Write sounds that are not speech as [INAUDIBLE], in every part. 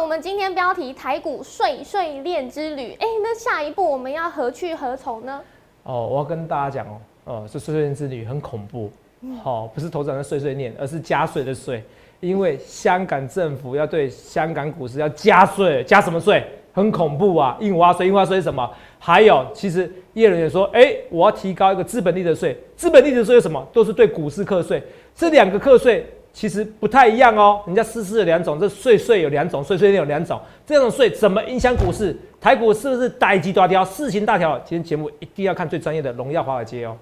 我们今天标题台股碎碎念之旅，哎，那下一步我们要何去何从呢？哦，我要跟大家讲哦，呃，这碎碎念之旅很恐怖，好，不是头长的碎碎念，而是加税的税，因为香港政府要对香港股市要加税，加什么税？很恐怖啊！印花税，印花税是什么？还有，其实业人也说，哎，我要提高一个资本利得税，资本利得税是什么？都是对股市课税，这两个课税。其实不太一样哦，人家试试两种，这税税有两种，税税有两种，这种税怎么影响股市？台股是不是大吉大调，事情大条？今天节目一定要看最专业的荣耀华尔街哦。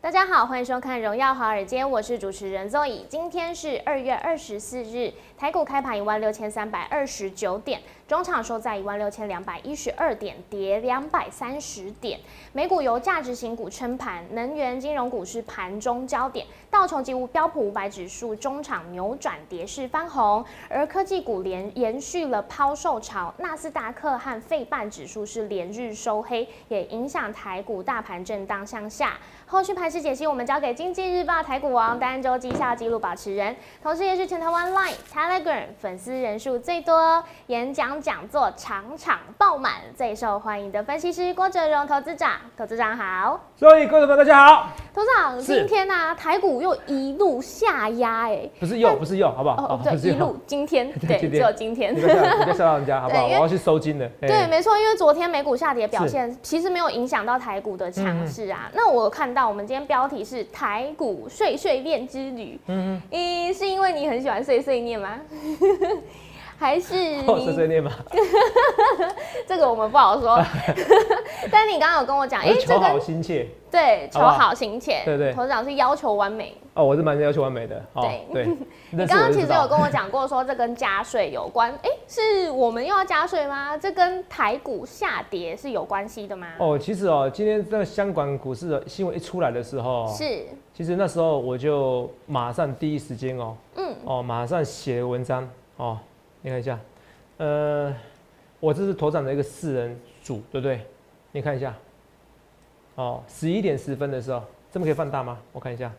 大家好，欢迎收看《荣耀华尔街》，我是主持人 Zoe。今天是二月二十四日，台股开盘一万六千三百二十九点。中场收在一万六千两百一十二点，跌两百三十点。美股由价值型股撑盘，能源、金融股是盘中焦点。道琼及标普五百指数中场扭转跌势翻红，而科技股连延续了抛售潮。纳斯达克和费半指数是连日收黑，也影响台股大盘震荡向下。后续盘势解析，我们交给经济日报台股王单周绩效记录保持人，同时也是全台湾 Line、Telegram 粉丝人数最多，演讲。讲座场场爆满，最受欢迎的分析师郭哲荣投资长，投资长好，所以各位朋友大家好，投资长今天呢台股又一路下压，哎，不是又不是又，好不好？哦，对，一路今天 [LAUGHS] 对，只有今天，你别吓到人家，[LAUGHS] 好不好？我要去收金的，对，没错，因为昨天美股下跌表现其实没有影响到台股的强势啊。那我看到我们今天标题是台股碎碎念之旅，嗯嗯，咦，是因为你很喜欢碎碎念吗？[LAUGHS] 还是碎碎念吗？[LAUGHS] 这个我们不好说。[LAUGHS] 但你刚刚有跟我讲，哎，求好心切，对，求好心切，对对。投资长是要求完美哦，我是蛮要求完美的。对对。你刚刚其实有跟我讲过，说这跟加税有关。哎，是我们又要加税吗？这跟台股下跌是有关系的吗？哦，其实哦，今天这个香港股市的新闻一出来的时候，是，其实那时候我就马上第一时间哦，嗯，哦，马上写文章哦。你看一下，呃，我这是头长的一个四人组，对不对？你看一下，哦，十一点十分的时候，这么可以放大吗？我看一下，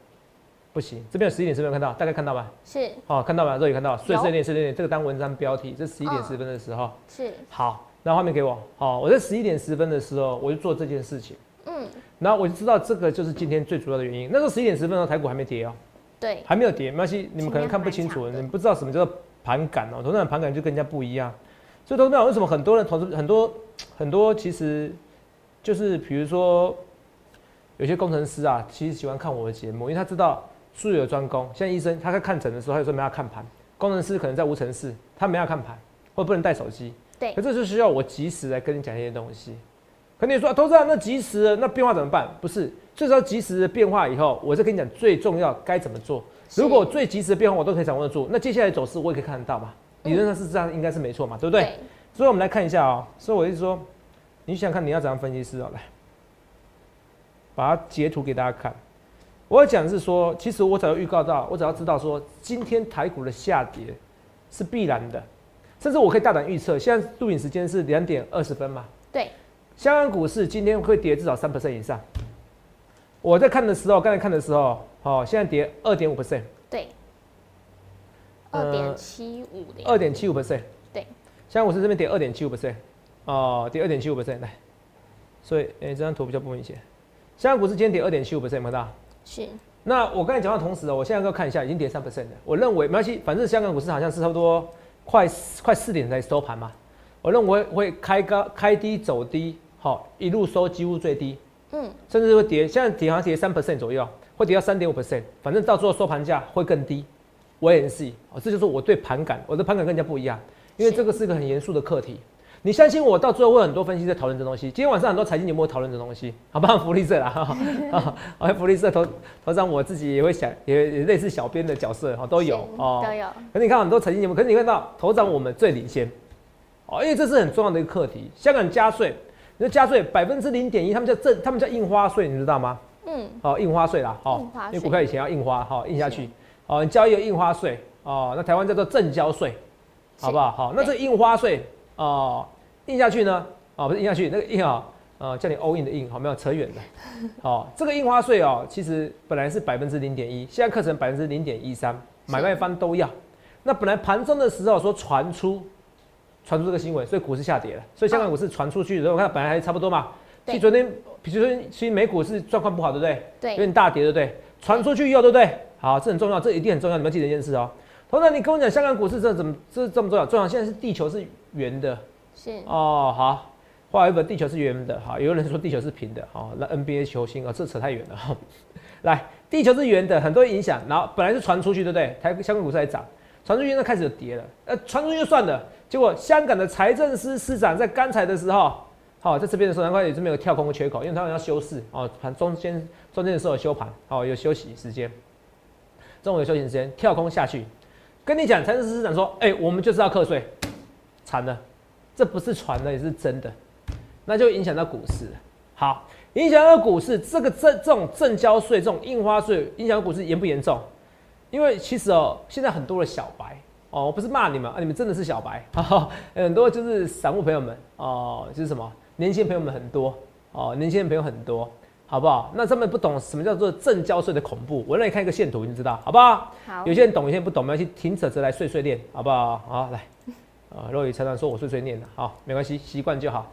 不行，这边有十一点十分看到，大概看到吧？是，哦，看到吧？这里看到，碎碎念碎碎念，这个当文章标题，这十一点十分的时候，是，好，那画面给我，好，我在十一点十分的时候，我就做这件事情，嗯，然后我就知道这个就是今天最主要的原因。那时候十一点十分的时候，台股还没跌哦，对，还没有跌，没关系，你们可能看不清楚，你们不知道什么叫做。盘感哦，投资人盘感就跟人家不一样，所以投资人为什么很多人投资很多很多，[TSK] 其实就是比如说有些工程师啊，其实喜欢看我的节目，因为他知道术有专攻。像医生，他在看诊的时候，他有时候没法看盘；工程师可能在无尘室，他没法看盘，或不能带手机。对，可这就需要我及时来跟你讲一些东西。可你说投资人那及时那变化怎么办？不是，最少及时的变化以后，我再跟你讲最重要该怎么做。如果最及时的变化我都可以掌握得住，那接下来走势我也可以看得到嘛？理论上是这样，应该是没错嘛，对不对？所以我们来看一下哦。所以我一直说，你想看你要怎样分析师哦？来，把它截图给大家看。我要讲的是说，其实我只要预告到，我只要知道说，今天台股的下跌是必然的，甚至我可以大胆预测，现在录影时间是两点二十分嘛？对。香港股市今天会跌至少三 percent 以上。我在看的时候，刚才看的时候。哦，现在跌二点五 percent，对，二点七五二点七五 percent，对，香港股市这边跌二点七五 percent，哦，跌二点七五 percent 来，所以哎，这张图比较不明显。香港股市今天跌二点七五 percent，看到？是。那我刚才讲到同时哦，我现在要看一下，已经跌三 percent 了。我认为没关系，反正香港股市好像是差不多快快四点才收盘嘛。我认为会开高开低走低，好，一路收几乎最低，嗯，甚至会跌，现在跌好像跌三 percent 左右。会跌到三点五 percent，反正到最后收盘价会更低。我也是哦，这就是我对盘感，我的盘感跟人家不一样，因为这个是一个很严肃的课题。你相信我，到最后会很多分析在讨论这东西。今天晚上很多财经节目讨论这东西，好不好？福利社啦，哈，啊，[LAUGHS] 福利社头头上我自己也会想，也也类似小编的角色，哈，都有哦，都有。可你看很多财经节目，可是你看到头上我们最领先，哦，因为这是很重要的一个课题。香港加税，你说加税百分之零点一，他们叫正，他们叫印花税，你知道吗？嗯，好，印花税啦，好，因为股票以前要印花，好印下去，哦，你交易有印花税，哦，那台湾叫做正交税，好不好？好，那这印花税，哦，印下去呢，哦，不是印下去，那个印啊，呃，叫你 all in 的印，好，没有扯远的。好，[LAUGHS] 这个印花税哦，其实本来是百分之零点一，现在课程百分之零点一三，买卖方都要。那本来盘中的时候说传出传出这个新闻，所以股市下跌了，所以香港股市传出去的时候，我看本来还差不多嘛。其实昨天，比如说，其实美股是状况不好，对不对？对，有点大跌，对不对？传出去以后，对不对？好，这很重要，这一定很重要，你们记得一件事哦。同样，你跟我讲香港股市这怎么这这么重要？重要，现在是地球是圆的。是。哦，好，画一本地球是圆的。好，有人说地球是平的。好，那 NBA 球星啊，这扯太远了。哈，[LAUGHS] 来，地球是圆的，很多影响。然后本来是传出去，对不对？台香港股市在涨，传出去那开始有跌了。呃，传出去就算了。结果香港的财政司司长在刚才的时候。好，在这边的时候，难怪也是没有跳空的缺口，因为他们要休市哦，盘中间中间的时候有休盘，哦，有休息时间，中午有休息时间，跳空下去，跟你讲，财政司司长说，哎，我们就是要课税，惨了，这不是传的，也是真的，那就影响到股市。好，影响到股市，这个这这种正交税，这种印花税，影响股市严不严重？因为其实哦，现在很多的小白。哦，我不是骂你们啊，你们真的是小白，[LAUGHS] 很多就是散户朋友们哦，就是什么年轻朋友们很多哦，年轻人朋友很多，好不好？那他们不懂什么叫做正交税的恐怖，我让你看一个线图，你知道好不好？好。有些人懂，有些人不懂，我们要去停扯着来碎碎念，好不好？好，来，啊，若雨常常说我碎碎念的，好，没关系，习惯就好。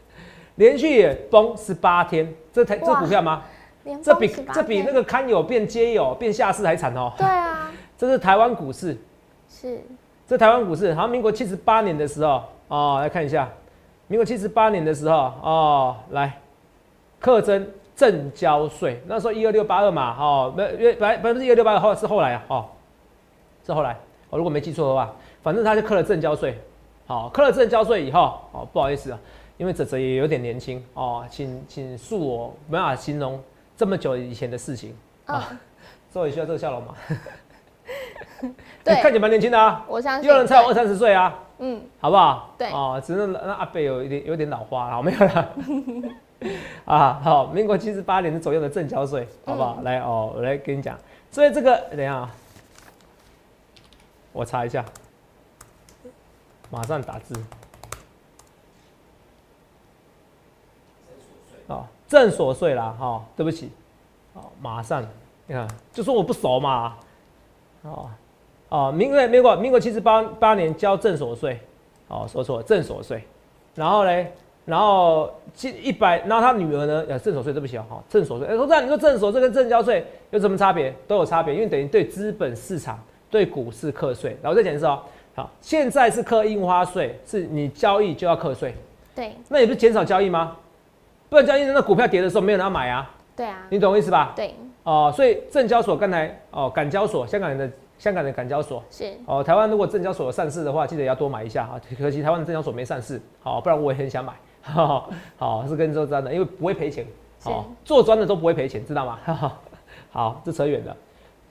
[LAUGHS] 连续崩十八天，这台这股票吗？这比这比那个堪有变街有变下市还惨哦。对啊。[LAUGHS] 这是台湾股市。是，这台湾股市，好像民国七十八年的时候，哦，来看一下，民国七十八年的时候，哦，来，课征正交税，那时候一二六八二嘛，哦，没，约百百分之一二六八二后是后来啊，哦，是后来，我如果没记错的话，反正他就课了正交税，好，课了正交税以后，哦，不好意思啊，因为泽泽也有点年轻，哦，请请恕我没办法形容这么久以前的事情。啊，[LAUGHS] 所以需要这个笑容吗？对，看起来蛮年轻的啊！我相信有人才有二三十岁啊，嗯，好不好？对，哦，只是那阿贝有一点有点老花了，没有了。[LAUGHS] 啊，好，民国七十八年左右的正交税，好不好？来哦，我来跟你讲，所以这个等下，我查一下，马上打字。哦，正所税啦，哈，对不起，哦，马上，你看，就说我不熟嘛。哦，哦，民国民国民国七十八八年交正所税，哦，说错了正所税，然后嘞，然后七一百，然后他女儿呢，呃，正所税对不起啊，哈，正所税，哎，说这样你说正所税跟正交税有什么差别？都有差别，因为等于对资本市场对股市课税。然后再讲一次哦，好，现在是课印花税，是你交易就要课税，对，那你不是减少交易吗？不然交易那股票跌的时候没有人要买啊，对啊，你懂我意思吧？对。哦，所以证交所刚才哦，港交所香港人的香港的港交所是哦，台湾如果证交所上市的话，记得要多买一下哈。可惜台湾的证交所没上市，好，不然我也很想买。[LAUGHS] 好，是跟你说真的，因为不会赔钱，好，做专的都不会赔钱，知道吗？[LAUGHS] 好，这扯远了。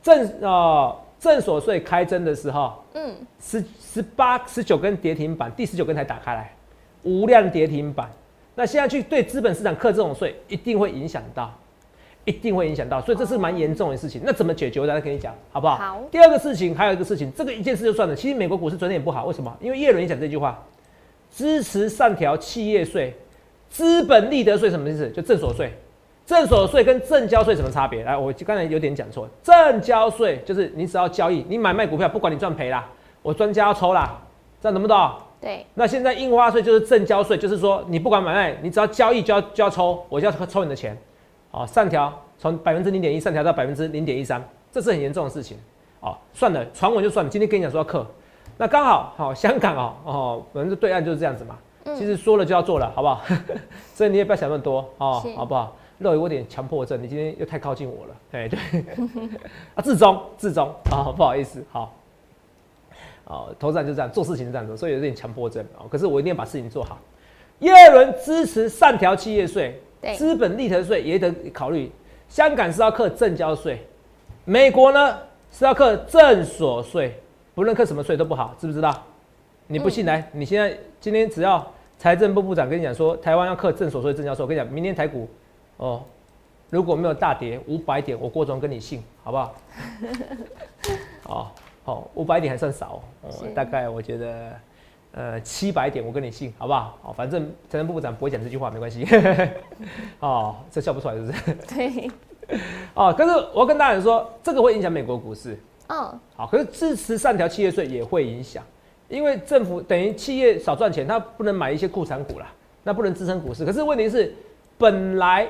证哦，证所税开征的时候，嗯，十十八十九根跌停板，第十九根才打开来，无量跌停板。那现在去对资本市场课这种税，一定会影响到。一定会影响到，所以这是蛮严重的事情。那怎么解决？我再跟你讲，好不好？好。第二个事情，还有一个事情，这个一件事就算了。其实美国股市昨天也不好，为什么？因为叶伦也讲这句话，支持上调企业税、资本利得税，什么意思？就正所税。正所税跟正交税什么差别？来，我刚才有点讲错。正交税就是你只要交易，你买卖股票，不管你赚赔啦，我专家要抽啦，这样懂不懂？对。那现在印花税就是正交税，就是说你不管买卖，你只要交易就要就要抽，我就要抽你的钱。哦，上调从百分之零点一上调到百分之零点一三，这是很严重的事情。哦，算了，传闻就算了。今天跟你讲说要克，那刚好好香港哦哦，反正对岸就是这样子嘛。其实说了就要做了，好不好？[LAUGHS] 所以你也不要想那么多哦，好不好？肉有点强迫症，你今天又太靠近我了。哎，对，[LAUGHS] 啊，自中自中啊，不好意思，好。哦，投资人就这样做事情是这样子，所以有点强迫症哦。可是我一定要把事情做好。耶伦支持上调企业税。资本利得税也得考虑，香港是要课正交税，美国呢是要课正所税，不论课什么税都不好，知不知道？你不信来，你现在今天只要财政部部长跟你讲说台湾要课正所税正交税，我跟你讲，明天台股哦，如果没有大跌五百点，我郭总跟你信，好不好？好，[LAUGHS] 好，五百点还算少，大概我觉得呃七百点，我跟你信，好不好？哦，反正财政部部长不会讲这句话，没关系。[LAUGHS] 哦，这笑不出来是不是？[LAUGHS] 对，哦，可是我要跟大家说，这个会影响美国股市。嗯，好，可是支持上调企业税也会影响，因为政府等于企业少赚钱，它不能买一些库存股啦，那不能支撑股市。可是问题是，本来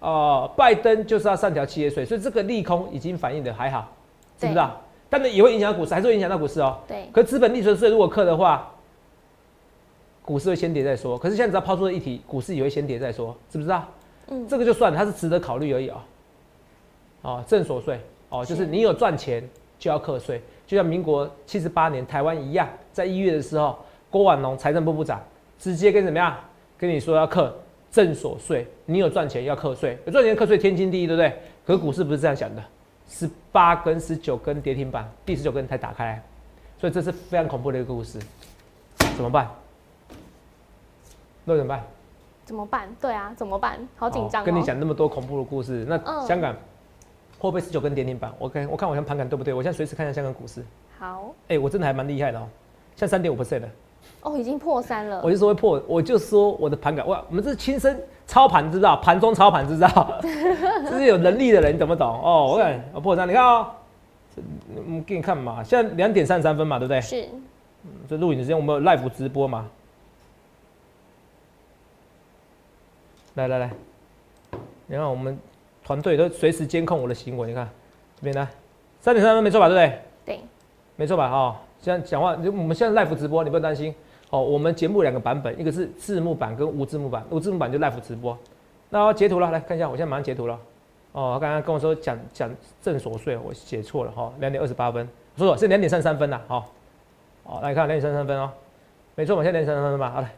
呃拜登就是要上调企业税，所以这个利空已经反映的还好，知不知道？但是也会影响股市，还是会影响到股市哦。对，可资本利得税如果克的话，股市会先跌再说。可是现在只要抛出了一题，股市也会先跌再说，知不知道？嗯，这个就算它是值得考虑而已啊、哦。正所税哦，就是你有赚钱就要课税，就像民国七十八年台湾一样，在一月的时候，郭婉龙财政部部长直接跟怎么样跟你说要课正所税，你有赚钱要课税，有赚钱课税天经地义，对不对？可是股市不是这样想的，十八根、十九根跌停板，第十九根才打开，所以这是非常恐怖的一个故事，怎么办？那怎么办？怎么办？对啊，怎么办？好紧张、哦跟你讲那么多恐怖的故事，那嗯香港会不会十九根跌停板？我看我看我现在盘感对不对？我现在随时看一下香港股市，好哎、我真的还蛮厉害的哦，现在三点五 percent 的，哦，已经破三了我。就说会破，我就说我的盘感，哇，我们这是亲身操盘，知道？盘中操盘，知道？[LAUGHS] 这是有能力的人，你懂不懂？哦，我看我破三，你看哦，这嗯，给你看嘛，现在两点三十三分嘛，对不对？是，这录影的时间我们有 live 直播嘛？来来来，你看我们团队都随时监控我的行为，你看这边来，三点三分没错吧？对不对？对，没错吧？哦，现在讲话，就我们现在 live 直播，你不用担心。哦，我们节目两个版本，一个是字幕版跟无字幕版，无字幕版就 live 直播。那我截图了，来看一下，我现在马上截图了。哦，他刚刚跟我说讲讲正所税，我写错了哈，两点二十八分，说错是两点三三分呐，好、哦，来看两点三三分哦，没错我，现在两点三三分吧，好来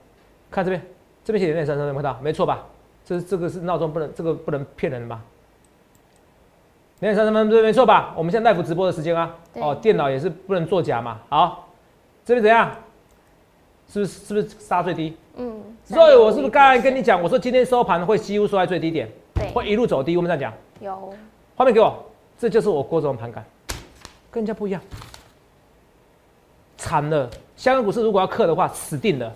看这边，这边写两点三三分，看到没错吧？这是这个是闹钟，不能这个不能骗人吧？两点三十分对没错吧？我们现在 live 直播的时间啊，哦，电脑也是不能作假嘛。好，这边怎样？是不是是不是杀最低？嗯。所以我是不是刚才跟你讲，我说今天收盘会几乎收在最低点，对会一路走低？我们这样讲，有画面给我，这就是我郭总盘感，跟人家不一样，惨了！香港股市如果要克的话，死定了，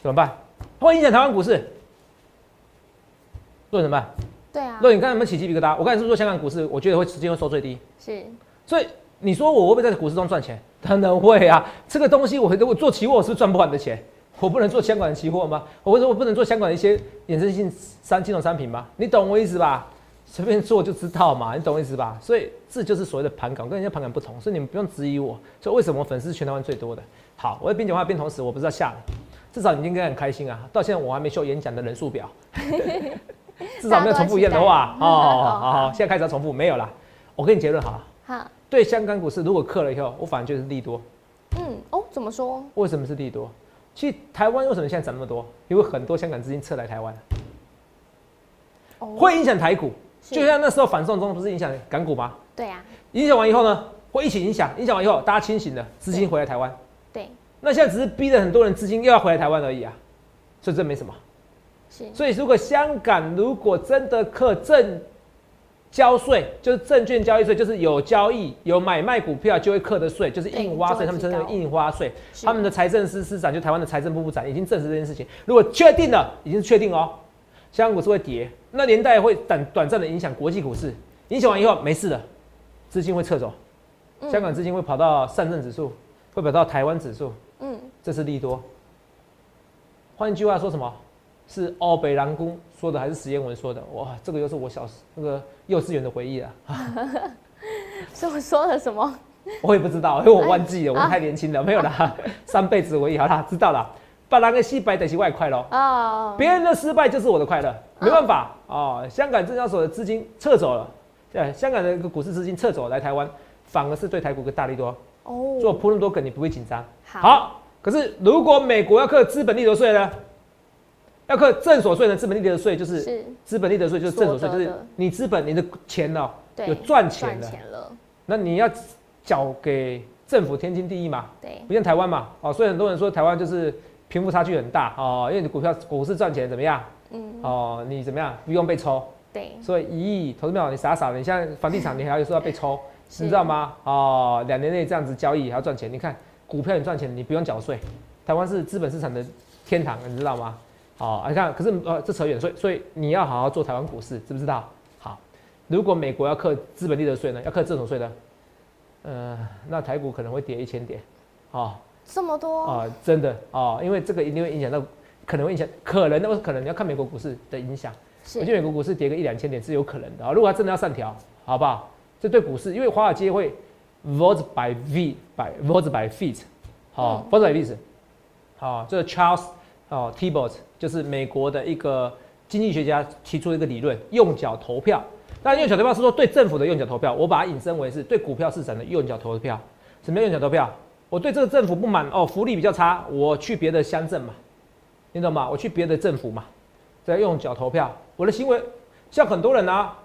怎么办？会影响台湾股市，论怎么办？对啊，论你刚才有没有起鸡皮疙瘩？我刚才是不是说香港股市，我觉得会直接会收最低？是所以你说我会不会在股市中赚钱？当然会啊！这个东西我我做期货我是赚不完的钱，我不能做香港的期货吗？或者我不能做香港的一些衍生性三金融商品吗？你懂我意思吧？随便做就知道嘛，你懂我意思吧？所以这就是所谓的盘感，跟人家盘感不同，所以你们不用质疑我。所以为什么粉丝是全台湾最多的？好，我在边讲话边同时，我不知道吓你，至少你应该很开心啊！到现在我还没秀演讲的人数表，[LAUGHS] [LAUGHS] 至少没有重复一样的话。哦，好好 [LAUGHS] 好，现在开始要重复，没有啦。我给你结论好了。好，对香港股市如果克了以后，我反而觉得是利多。嗯，哦，怎么说？为什么是利多？其实台湾为什么现在涨那么多？因为很多香港资金撤来台湾，哦，会影响台股。就像那时候反送中不是影响港股吗？对啊，影响完以后呢，会一起影响。影响完以后，大家清醒了，资金回来台湾。对，那现在只是逼着很多人资金又要回来台湾而已啊，所以这没什么。是，所以如果香港如果真的课证交税，就是证券交易税，就是有交易有买卖股票就会课的税，就是印花税，他们称之为印花税。他们的财政司司长就台湾的财政部部长已经证实这件事情。如果确定了，已经是确定哦，香港股市会跌，那年代会短短暂的影响国际股市，影响完以后没事的，资金会撤走，嗯香港资金会跑到上证指数，会跑到台湾指数，嗯，这是利多。换一句话说什么？是奥北狼公说的还是石彦文说的？哇，这个又是我小时那个幼稚园的回忆了，[LAUGHS] [LAUGHS] 是我说了什么？我也不知道，因为我忘记了，哎我太年轻了，没有啦，[LAUGHS] 三辈子回忆。好啦，知道了。把那个西白等于外快喽，哦，别人的失败就是我的快乐，没办法哦。香港证交所的资金撤走了，对，香港的一个股市资金撤走来台湾，反而是对台股个大力多。哦，做铺那么多梗，你不会紧张。好，好，可是如果美国要课资本利得税呢？要课正所税呢？资本利得税就是是，资本利得税就是正所税，就是你资本你的钱哦、对，有赚钱赚的，那你要缴给政府天经地义嘛，对，不像台湾嘛，哦，所以很多人说台湾就是贫富差距很大哦，因为你股票股市赚钱怎么样？嗯，哦，你怎么样？不用被抽，对，所以一亿投资票你傻傻的，你现在房地产你还要说要被抽，[LAUGHS] 你知道吗？哦，两年内这样子交易还要赚钱，你看股票你赚钱你不用缴税，台湾是资本市场的天堂，你知道吗？好，你看，可是呃，这扯远，所以所以你要好好做台湾股市，知不知道？好，如果美国要课资本利得税呢，要课这种税呢，呃，那台股可能会跌一千点，哦，这么多啊，真的哦，因为这个一定会影响到，可能会影响，可能那可能你要看美国股市的影响，是我觉得美国股市跌个一两千点是有可能的啊。如果它真的要上调，好不好？这对股市，因为华尔街会 vote by v by vote by feet，好、vote by feet，好，这个 Charles 哦 t b o t 就是美国的一个经济学家提出的一个理论，用脚投票。当然，用脚投票是说对政府的用脚投票，我把它引申为是对股票市场的用脚投票。什么叫用脚投票？我对这个政府不满哦，福利比较差，我去别的乡镇嘛，你懂吗？我去别的政府嘛，在用脚投票。我的行为像很多人啊，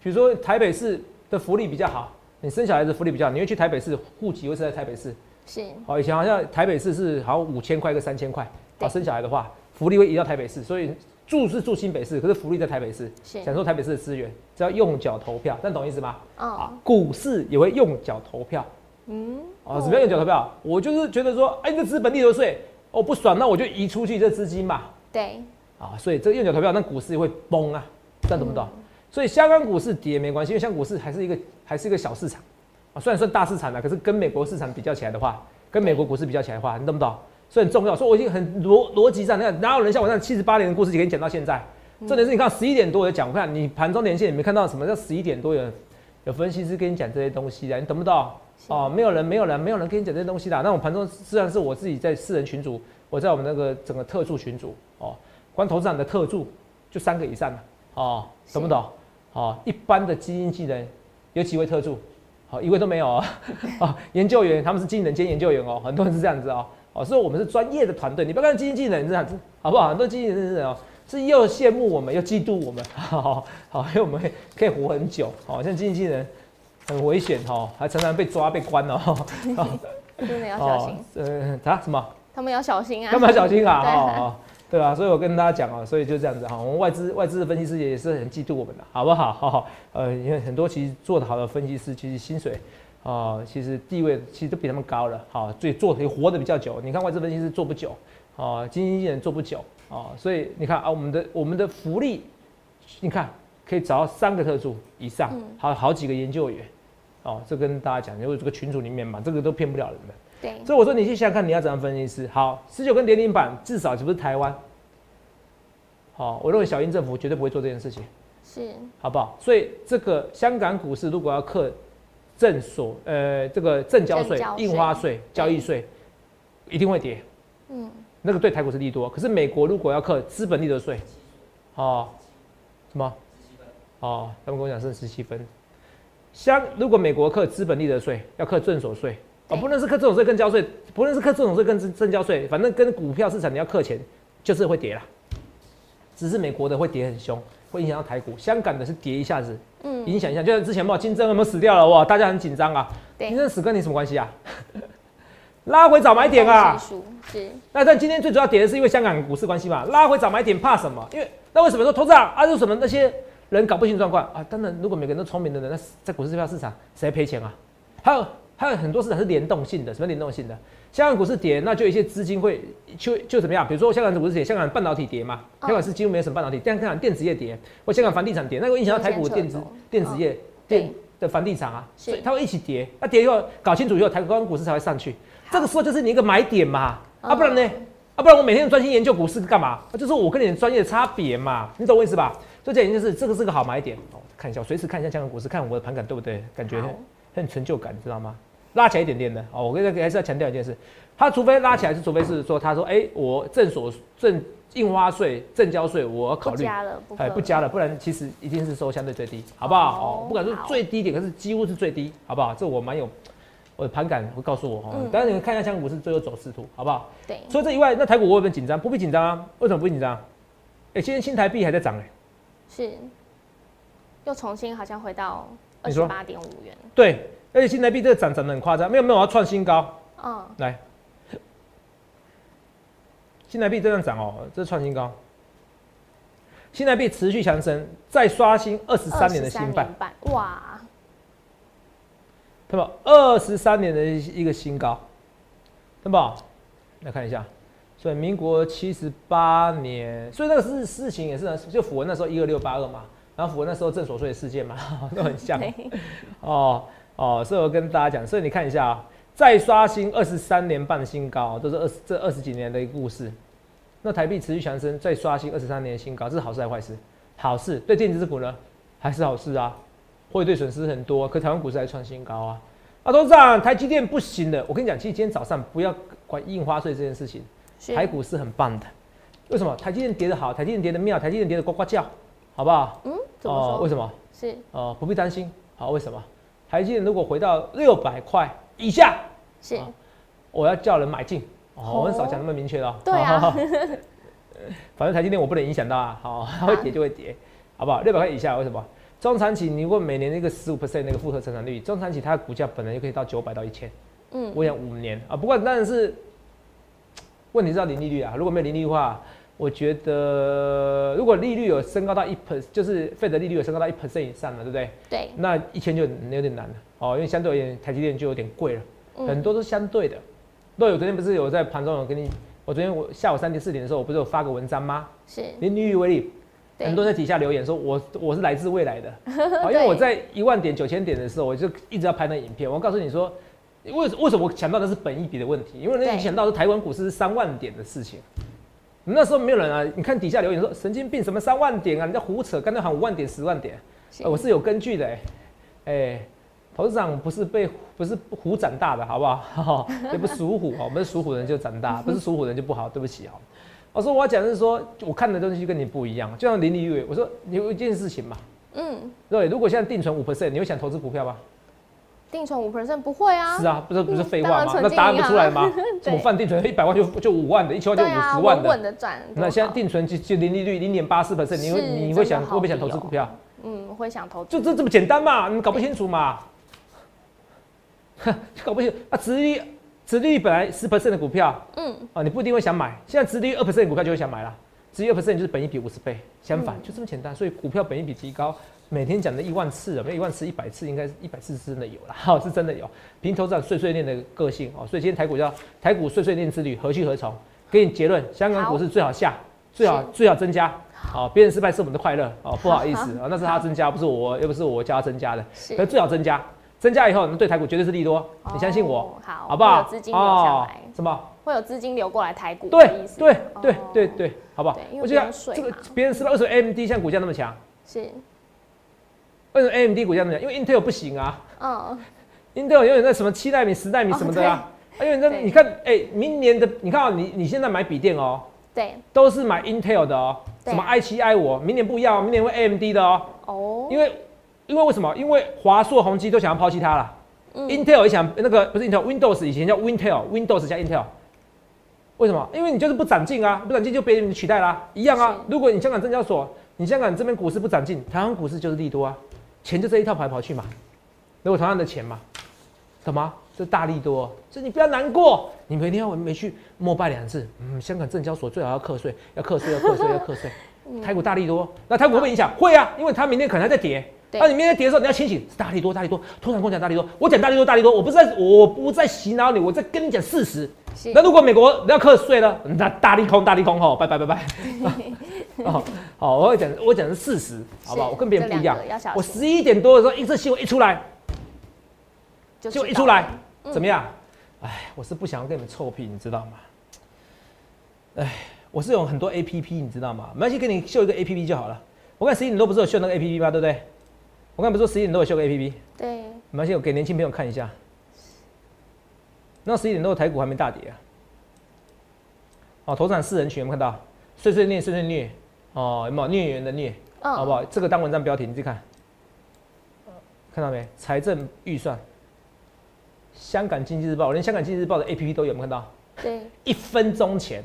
比如说台北市的福利比较好，你生小孩子福利比较好，你会去台北市，户籍会是在台北市。是哦，以前好像台北市是好像五千块跟三千块，对哦，生小孩的话，福利会移到台北市，所以住是住新北市，可是福利在台北市，享受台北市的资源，只要用脚投票，这样懂意思吗？哦。啊，股市也会用脚投票，嗯。哦，怎么样用脚投票？我就是觉得说，哎，这资本利得税，我不爽，那我就移出去这资金嘛，对。啊，所以这个用脚投票，那股市会崩啊，这样懂不懂？所以香港股市跌没关系，因为香港股市还是一个还是一个小市场。啊，虽然算大市场了，可是跟美国市场比较起来的话，跟美国股市比较起来的话，你懂不懂？所以很重要。所以我已经很逻逻辑上，你看哪有人像我这样七十八年的故事给你讲到现在？重点是你看十一点多有讲，我看你盘中连线，你没看到什么叫十一点多有有分析师跟你讲这些东西的，你懂不懂？哦，没有人，没有人，没有人跟你讲这些东西的。那我盘中自然是我自己在私人群组，我在我们那个整个特助群组哦，光投资长的特助就三个以上了哦，懂不懂？哦，一般的基金技能有几位特助？好、一位都没有哦。[LAUGHS] 哦，研究员他们是经理人兼研究员哦，很多人是这样子哦。哦，所以我们是专业的团队，你不要看基金经理人这样子，好不好？很多基金经理人哦，是又羡慕我们又嫉妒我们，好好，因为我们可以活很久，好、像基金经理人很危险哦，还常常被抓被关哦。[LAUGHS] 真的要小心，呃，他什么？他们要小心啊，干嘛小心啊？[LAUGHS] 对哦哦，对吧？所以我跟大家讲啊，所以就这样子哈，我们外资外资的分析师也是很嫉妒我们的，好不好？好好，呃，因为很多其实做得好的分析师，其实薪水啊、其实地位其实都比他们高了，好，所以做也活得比较久。你看外资分析师做不久，啊，基金经理人做不久，啊，所以你看啊，我们的我们的福利，你看可以找到三个特助以上，还有好几个研究员，哦，这跟大家讲，因为这个群组里面嘛，这个都骗不了人的。对所以我说你去想想看你要怎样分析师。好，十九跟跌停板至少就不是台湾。好，我认为小英政府绝对不会做这件事情，是好不好？所以这个香港股市如果要课证所呃这个证交税交、印花税、交易税，一定会跌。嗯那个对台股是利多。可是美国如果要课资本利得税，哦，什么？哦，他们跟我讲是十七分。香如果美国课资本利得税，要课正所税，哦，不论是课正所税跟交税，不论是课正所税跟正正交税，反正跟股票市场你要课钱，就是会跌啦。只是美国的会跌很凶，会影响到台股。香港的是跌一下子，嗯，影响一下，就像之前嘛，金正有没有死掉了哇？大家很紧张啊。对金正死跟你什么关系啊？[LAUGHS] 拉回早买点啊！是那但今天最主要跌的是因为香港股市关系嘛，拉回早买点怕什么？因为那为什么说投资啊？啊，为什么那些人搞不清状况啊？当然，如果每个人都聪明的人，那在股市票市场谁赔钱啊？还有还有很多市场是联动性的，什么联动性的？香港股市跌，那就有一些资金会就就怎么样？比如说香港股市跌，香港半导体跌嘛，哦香港是几乎没有什么半导体，但香港电子业跌，或香港房地产跌，那会影响到台股的电子电子业对电的房地产啊，所以它会一起跌。那跌以后搞清楚以后，台湾股市才会上去。这个时候就是你一个买点嘛，啊，不然呢？啊，不然我每天专心研究股市干嘛？啊，就是我跟你的专业的差别嘛，你懂我意思吧？所以这就是这个是个好买点哦。看一下，我随时看一下香港股市，看我的盘感对不对？感觉很成就感，你知道吗？拉起来一点点的哦。我跟大家还是要强调一件事，它除非拉起来，是除非是说他说，哎、我正所正印花税、正交税，我要考虑。不加了，不哎，可不加了，不然其实一定是收相对最低，好不好？好哦，不敢说最低点，可是几乎是最低，好不好？这我蛮有，我的盘感会告诉我哦。嗯当然你们看一下香港股市最后走势图，好不好？对除了这以外，那台股我有没有紧张？不必紧张啊，为什么不紧张？哎、今天新台币还在涨哎、是又重新好像回到二十八点五元，对，而且新台币这个涨涨得很夸张，没有没有，我要创新高，嗯来，新台币这样涨哦，这是创新高，新台币持续强升，再刷新二十三年的新23半。哇，对吧？二十三年的一个新高，对吧？来看一下，所以民国七十八年，所以那个事事情也是呢，就符合那时候一二六八二嘛，然后符合那时候正所税的事件嘛，[LAUGHS] 都很像。[LAUGHS] 哦哦，所以我跟大家讲，所以你看一下啊，再刷新二十三年半的新高，都是二十这二十几年的一个故事。那台币持续强升，再刷新二十三年的新高，这是好事还是坏事？好事，对电子股呢还是好事啊？汇兑损失很多，可台湾股市还创新高啊！啊，董事长，台积电不行的，我跟你讲，其实今天早上不要管印花税这件事情。台股是很棒的，为什么？台积电跌得好，台积电跌得妙，台积电跌得呱呱叫，好不好？嗯，怎么说？为什么？是哦，不必担心。好，为什么？台积电如果回到六百块以下，是，我要叫人买进。哦，我很少讲那么明确的。对啊。[LAUGHS] 反正台积电我不能影响到啊，[LAUGHS] 好，它会跌就会跌，好不好？六百块以下，为什么？中长期你如果每年那个十五 percent 那个复合成长率，中长期它的股价本来就可以到九百到一千。嗯，我想五年啊，不过当然是。问题是要零利率啊！如果没有零利率的话，我觉得如果利率有升高到一 percent，就是费的利率有升高到一 percent 以上了，对不对？对。那一千就有点难了哦，因为相对而言，台积电就有点贵了。很多都是相对的。若有昨天不是有在盘中有跟你，我昨天我下午三点四点的时候，我不是有发个文章吗？是。零利率为例，很多人在底下留言说，我我是来自未来的，[LAUGHS] 因为我在一万点九千点的时候，我就一直要拍那影片。我告诉你说。为为什么我想到的是本一比的问题？因为那想到是台湾股市是三万点的事情，那时候没有人啊。你看底下留言说神经病，什么三万点啊？你在胡扯，刚才喊五万点、十万点，我是有根据的。哎，投资长不是被不是虎长大的，好不好？[LAUGHS] 也不属虎哦，我们属虎人就长大，[LAUGHS] 不是属虎人就不好。对不起哦。我说我要讲的是说，我看的东西跟你不一样。就像林立伟，我说有一件事情嘛，嗯，对，如果现在定存五 percent，你会想投资股票吗？定存五 percent 不会啊，是啊，不是不是废话吗？那答案不出来吗？怎么放定存一百万就就五万的，一千万就五十万的，稳的赚。那现在定存就就零利率零点八四 percent，你会你会想会不会想投资股票？嗯，会想投资。就这这么简单嘛？你搞不清楚嘛？[LAUGHS] 搞不清啊！殖利殖利率本来十 percent 的股票，嗯啊，你不一定会想买。现在殖利率二 percent 的股票就会想买了，殖利率二 percent 就是本一比五十倍，相反就这么简单。所以股票本一比提高。每天讲的一万次啊，没有一万次，一百次应该是一百次是真的有了，哈，[LAUGHS] 是真的有。平头长碎碎念的个性哦，所以今天台股叫台股碎碎念之旅何去何从？给你结论，香港股市最好下，最好最好增加。好，别人失败是我们的快乐哦，不好意思啊，那是他增加，不是我，又不是我叫他增加的。是，可最好增加，增加以后，那对台股绝对是利多，你相信我，好，好不好？资金流下来，什么？会有资金流过来台股？对，对，对，对，对，好不好？我觉得这个别人失败，为什么 AMD 像股价那么强？是。为什么 AMD 股价那么强？因为 Intel 不行啊。嗯。Intel 永远在什么七纳米、十纳米什么的啊。因为那你看，哎，明年的你看啊，你你现在买笔电哦，对，都是买 Intel 的哦。什么 i 七 i 五，明年不一样，明年会 AMD 的哦。哦。因为因为为什么？因为华硕、宏基都想要抛弃它了。嗯。Intel 也想那个不是 Intel，Windows 以前叫 Wintel，Windows 加 Intel。为什么？因为你就是不长进啊，不长进就被人取代啦，一样啊。如果你香港证交所，你香港这边股市不长进，台湾股市就是利多啊。钱就这一套跑来跑去嘛，那我同样的钱嘛，懂吗？这大力多，所以你不要难过。你每天要没去膜拜两次，嗯，香港证交所最好要课税，要课税，要课税，[LAUGHS] 要课税。台股大力多，那台股会不会影响？会啊，因为它明天可能还在跌。那你明天跌的时候，你要清醒，大力多，大力多。通常跟我讲大力多，我讲大力多，大力多，我不是在，我不在洗脑你，我在跟你讲事实。那如果美国要课税了，那大力空，大力空吼，拜拜拜拜。[LAUGHS] [LAUGHS] 哦，好，我会讲，我讲的是事实，好不好？我跟别人不一样。我十一点多的时候，一次新闻一出来，就一出来，怎么样？哎，我是不想要跟你们臭屁，你知道吗？哎，我是有很多 A P P，你知道吗？没关系，给你秀一个 A P P 就好了。我看十一点多不是有秀那个 A P P 吗？对不对？我刚不是说十一点多有秀个 A P P？对。没关系，我给年轻朋友看一下。那十一点多台股还没大跌啊。哦，头场四人群有没有看到？碎碎念，碎碎念。哦，有没有孽缘的孽？好不好？这个当文章标题，你自己看，看到没？财政预算，香港经济日报，连香港经济日报的 A P P 都有，没看到？对。一分钟前，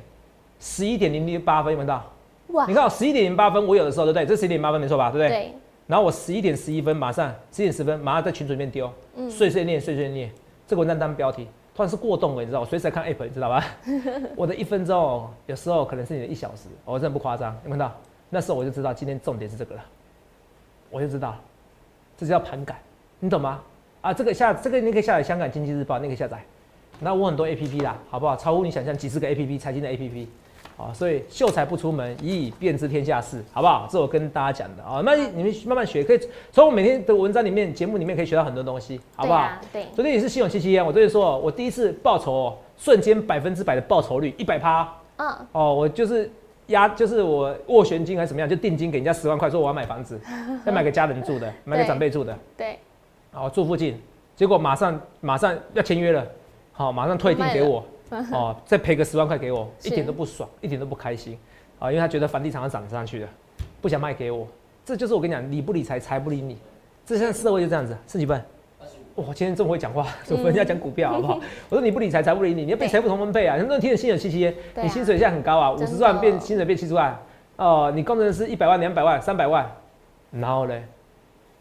十一点零零八分，有没有看到？哇！你看我，十一点零八分，我有的时候，对不对？这十一点八分没错吧？对不对？对。然后我十一点十一分，马上十一点十分，马上在群组里面丢，碎碎念，碎碎念。这个文章当标题，突然是过动了，你知道？我随时在看 App，你知道吧？[LAUGHS] 我的一分钟，有时候可能是你的一小时，我真的不夸张。有看到？那时候我就知道今天重点是这个了，我就知道，这叫盘感，你懂吗？啊，这个下这个你可以下载香港经济日报，那个下载，那我很多 A P P 啦，好不好？超乎你想象，几十个 A P P，财经的 A P P，啊，所以秀才不出门，一以便知天下事，好不好？这我跟大家讲的啊，那你们慢慢学，可以从我每天的文章里面、节目里面可以学到很多东西，好不好？对。昨天也是信用七七烟，我昨天说，我第一次报酬哦，瞬间百分之百的报酬率，一百趴。嗯。哦，我就是压，就是我斡旋金还是怎么样，就定金给人家十万块，说我要买房子，[LAUGHS] 要买给家人住的，买给长辈住的。对。哦，住附近，结果马上马上要签约了。好，马上退订给我，[LAUGHS] 哦，再赔个十万块给我，一点都不爽，一点都不开心，啊，因为他觉得房地产要涨上去了，不想卖给我，这就是我跟你讲，理不理财，财不理你，这现在社会就这样子，十几万，哇，今天这么会讲话，我 [LAUGHS] 们人家讲股票好不好？[LAUGHS] 我说你不理财，财不理你，你要被财富同分配啊，很多人听着心有戚戚，你薪水现在很高啊，五十万变薪水变七十万，哦，你工程师一百万、两百万、三百万，然后呢，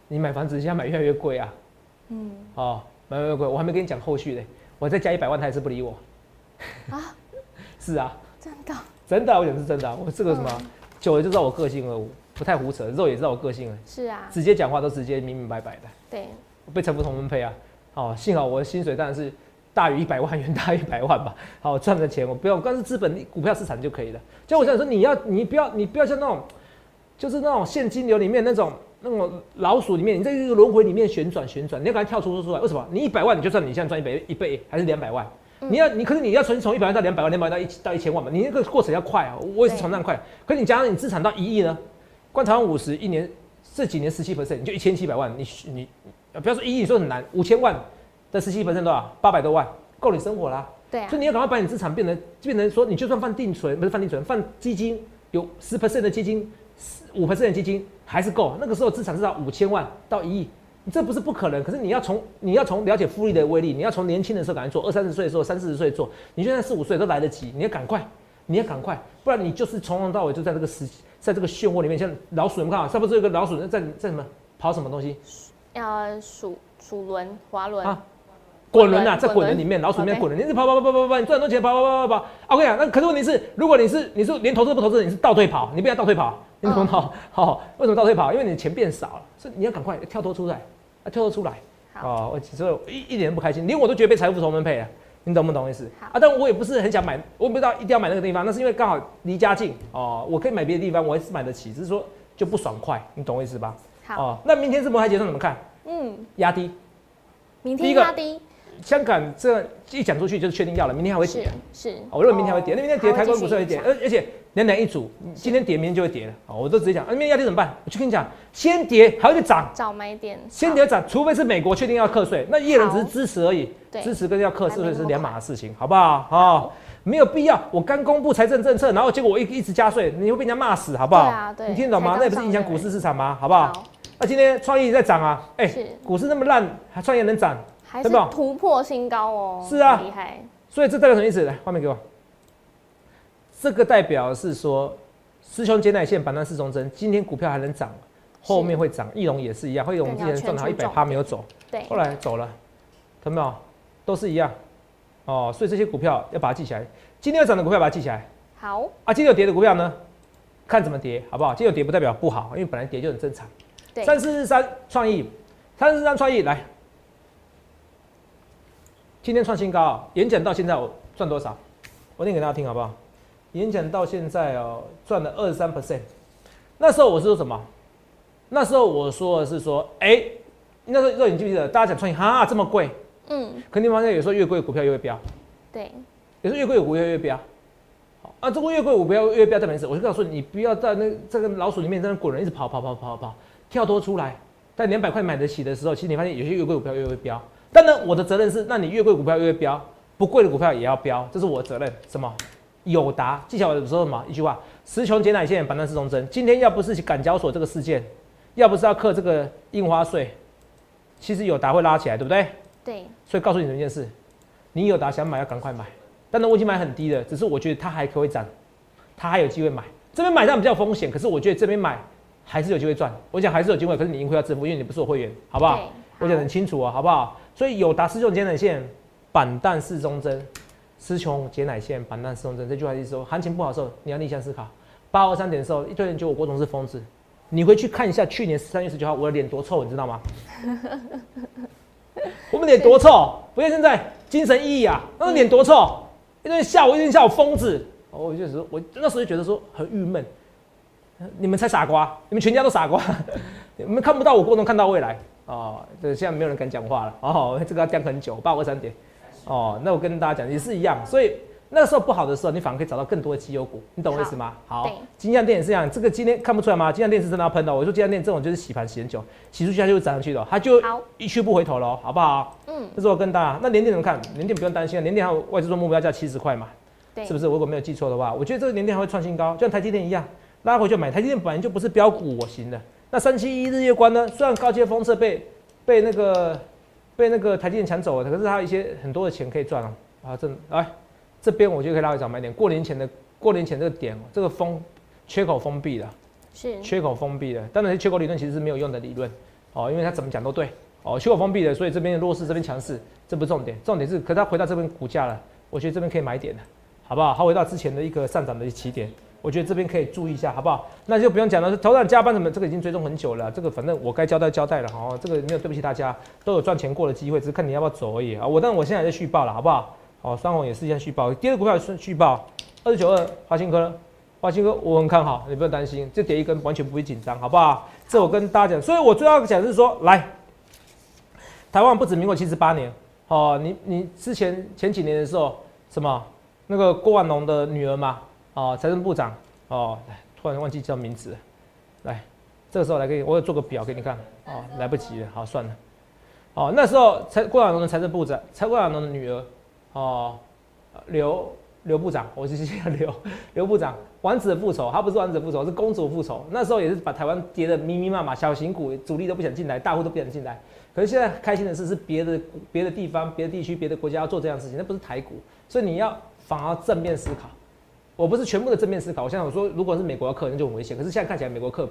你买房子现在买越来越贵啊，嗯，哦，买越来越贵，我还没跟你讲后续嘞。我再加一百万，他还是不理我。啊，[LAUGHS] 是啊，真的，真的，我讲是真的。我这个什么，久了就知道我个性了，不太胡扯。肉也知道我个性了。是啊，直接讲话都直接明明白白的。对，被陈福同分配啊。哦，幸好我的薪水当然是大于一百万，元大于一百万吧。好，赚的钱我不要，光是资本股票市场就可以了。就我想说，你要，你不要，你不要像那种，就是那种现金流里面那种。那种老鼠里面，你在这个轮回里面旋转旋转，你要赶快跳出出来。为什么？你一百万，你就算你现在赚一百一倍，还是两百万？你要你可是你要存从一百万到两百万，两百万到一到一千万嘛？你那个过程要快啊！我也是从那快。可是你加上你资产到一亿呢？观察五十一年这几年十七 percent，你就一千七百万。你你不要说一亿，说很难，五千万的十七 percent 多少？八百多万，够你生活啦。对啊。所以你要赶快把你资产变成变成说，你就算放定存，不是放定存，放基金，有十 percent 的基金。五 percent 的基金还是够，那个时候资产至少五千万到一亿，你这不是不可能。可是你要从你要从了解复利的威力，你要从年轻的时候赶快做，二三十岁的时候、三四十岁做，你现在四五岁都来得及，你要赶快，你要赶快，不然你就是从头到尾就在这个时，在这个漩涡里面，像老鼠，你们看啊，是不是有个老鼠在在什么跑什么东西？呃，鼠鼠轮滑轮啊。滚轮呐，在滚轮里面，老鼠里面滚轮，你是跑跑跑跑跑跑，你赚很多钱，跑跑跑跑跑。OK 啊，那可是问题是，如果你是你是连投资都不投资，你是倒退跑，你不要倒退跑，你怎么跑？[LAUGHS] 好，为什么倒退跑？因为你的钱变少了，所以你要赶快跳脱出来，啊，跳得出来。哦，我其实一一点都不开心，连我都觉得被财富重分配了，你懂不懂意思？啊，但我也不是很想买，我不知道一定要买那个地方，那是因为刚好离家近哦，我可以买别的地方，我还是买得起，只是说就不爽快，你懂我意思吧？好，哦，那明天是摩台结算怎么看？嗯，压低，明天压低。香港这一讲出去就是确定要了，明天还会跌。是，我认为明天会跌，那明天跌，台湾股市会跌，而而且两两一组，今天跌，明天就会跌了。好，我都直接讲，那明天要跌怎么办？我就跟你讲，先跌还会再涨，早买点，先跌涨，除非是美国确定要课税，那叶人只是支持而已，支持跟要课税是两码的事情，好不好？好，没有必要。我刚公布财政政策，然后结果我一一直加税，你会被人家骂死，好不好？你听懂吗？那也不是影响股市市场吗？好不好？那今天创意在涨啊，哎，股市那么烂，还创业能涨？还是突破新高哦，是啊，厉害。所以这代表什么意思？来，画面给我。这个代表是说，师兄接奶线、板单四中针，今天股票还能涨，后面会涨。翼龙也是一样，翼龙之前赚好一百趴没有走，对，后来走了，看到没有？都是一样。哦，所以这些股票要把它记起来。今天要涨的股票把它记起来。好。啊，今天有跌的股票呢？看怎么跌，好不好？今天有跌不代表不好，因为本来跌就很正常。对。三四三创意，三四三创意来。今天创新高，演讲到现在我赚多少？我念给大家听好不好？演讲到现在哦，赚了二十三 percent。那时候我是说什么？那时候我说的是说，哎，那时候你记不记得？大家讲创新哈这么贵，嗯，肯定发现有时候越贵股票越会飙，对，有时候越贵股票越飙。好啊，这个越贵股票越飙代表什么？我就告诉你，你不要在那这个老鼠里面在那滚，一直跑跑跑跑跑，跳脱出来。在两百块买得起的时候，其实你发现有些越贵股票越会飙。但呢，我的责任是，那你越贵股票越飙，不贵的股票也要飙，这是我的责任。什么？友达，技巧我说什么？一句话：十穷解奶线，板凳是中针。今天要不是港交所这个事件，要不是要克这个印花税，其实友达会拉起来，对不对？对。所以告诉你一件事，你友达想买要赶快买。但呢，我已经买很低了，只是我觉得它还可以涨，它还有机会买。这边买上比较风险，可是我觉得这边买还是有机会赚。我讲还是有机会，可是你盈亏要自负，因为你不是我会员，好不好？我讲很清楚啊，好不好？所以有达师兄解奶线，板蛋四中针，师兄解奶线，板蛋四中针。这句话意思说，行情不好的时候，你要逆向思考。八二三点的时候，一堆人觉得我郭总是疯子。你回去看一下去年三月十九号我的脸多臭，你知道吗？[LAUGHS] 我们脸多臭，不像现在精神奕奕啊，那个脸多臭，一堆人笑我，一堆人笑我疯子。我就是，我那时候就觉得说很郁闷，你们才傻瓜，你们全家都傻瓜，你们看不到我郭总看到未来哦。对，现在没有人敢讲话了哦，[LAUGHS] 这个要讲很久，八五三点哦。那我跟大家讲也是一样，所以。那个时候不好的时候，你反而可以找到更多的绩优股，你懂我意思吗？好，金像店也是这样，这个今天看不出来吗？金像店是真的要喷的。我说金像店这种就是洗盘洗很久，洗出去它就会涨上去的，它就一去不回头了，好不好？嗯，这是我跟大家。那连电怎么看？连电不用担心啊，连电还有外资做目标价七十块嘛，对，是不是？如果没有记错的话，我觉得这个连电还会创新高，就像台积电一样，拉回就买。台积电本来就不是标股我型的。那三七一日月光呢？虽然高阶封测被被那个被那个台积电抢走了，可是它一些很多的钱可以赚啊。啊，这来。这边我就可以拉回早买点。过年前的过年前这个点，这个封缺口封闭了，是缺口封闭了。当然，缺口理论其实是没有用的理论哦，因为它怎么讲都对哦。缺口封闭的，所以这边弱势，这边强势，这不是重点，重点是，可它回到这边股价了，我觉得这边可以买点的，好不好？它回到之前的一个上涨的起点，我觉得这边可以注意一下，好不好？那就不用讲了，头上加班什么，这个已经追踪很久了，这个反正我该交代交代了，哦，这个没有对不起大家，都有赚钱过的机会，只是看你要不要走而已啊。我但我现在在续报了，好不好？哦，双红也是一样续报，第二个股票是续报，二十九二华兴科，华兴科我很看好，你不用担心，这跌一根完全不会紧张，好不好？这我跟大家讲，所以我最要讲是说，来，台湾不止民国七十八年，哦，你你之前前几年的时候，什么那个郭万龙的女儿嘛，哦，财政部长，哦，突然忘记叫名字，来，这个时候来给你我做个表给你看，哦，来不及了，好算了，哦，那时候财郭晓龙的财政部长，蔡郭晓龙的女儿。哦，刘刘部长，我是叫刘刘部长。王子的复仇，他不是王子的复仇，是公主复仇。那时候也是把台湾跌得密密麻麻，小型股主力都不想进来，大户都不想进来。可是现在开心的是，是别的别的地方、别的地区、别的国家要做这样事情，那不是台股。所以你要反而正面思考。我不是全部的正面思考。我现在我说，如果是美国要克，那就很危险。可是现在看起来，美国克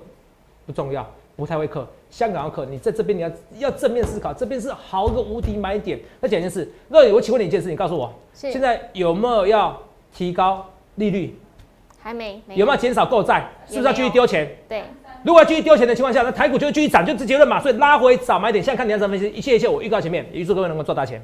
不重要。不太会克，香港要克，你在这边你要要正面思考，这边是好个无敌买点。那讲一件事，那我请问你一件事，你告诉我，现在有没有要提高利率？还没。有没有减少购债？是不是要继续丢钱？对。如果要继续丢钱的情况下，那台股就会继续涨，就直接论嘛。所以拉回早买点。现在看你要怎么分析，一切一切我预告前面，预祝各位能够赚大钱。